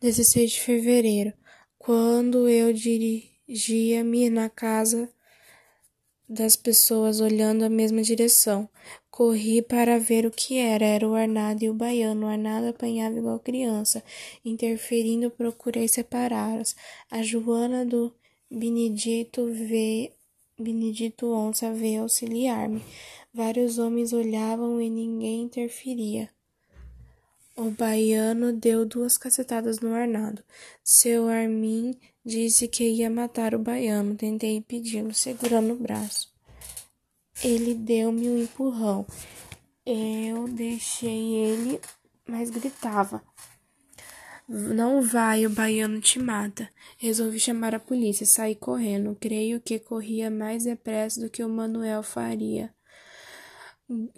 16 de fevereiro, quando eu dirigia-me na casa das pessoas olhando a mesma direção. Corri para ver o que era. Era o Arnaldo e o baiano. O Arnaldo apanhava igual criança. Interferindo, procurei separá-los. A Joana do Benedito veio. Benedito Onça veio auxiliar-me. Vários homens olhavam e ninguém interferia. O baiano deu duas cacetadas no Arnaldo. Seu Armin disse que ia matar o baiano. Tentei impedi-lo, segurando o braço. Ele deu-me um empurrão. Eu deixei ele, mas gritava. Não vai, o baiano te mata. Resolvi chamar a polícia, saí correndo. Creio que corria mais depressa do que o Manuel faria.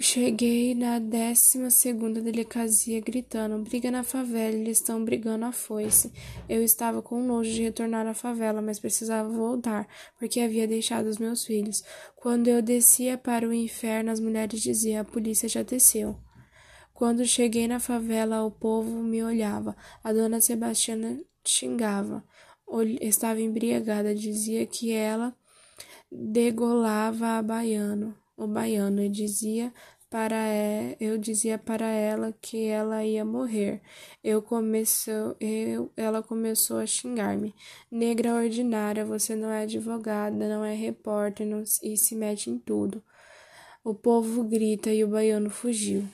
Cheguei na décima segunda delegacia gritando: briga na favela, eles estão brigando a foice. Eu estava com nojo de retornar à favela, mas precisava voltar, porque havia deixado os meus filhos. Quando eu descia para o inferno, as mulheres diziam: a polícia já desceu. Quando cheguei na favela, o povo me olhava. A dona Sebastiana xingava. Estava embriagada, dizia que ela degolava a baiano o baiano e dizia para eu dizia para ela que ela ia morrer. Eu começou, eu, ela começou a xingar-me. Negra ordinária, você não é advogada, não é repórter não, e se mete em tudo. O povo grita e o baiano fugiu.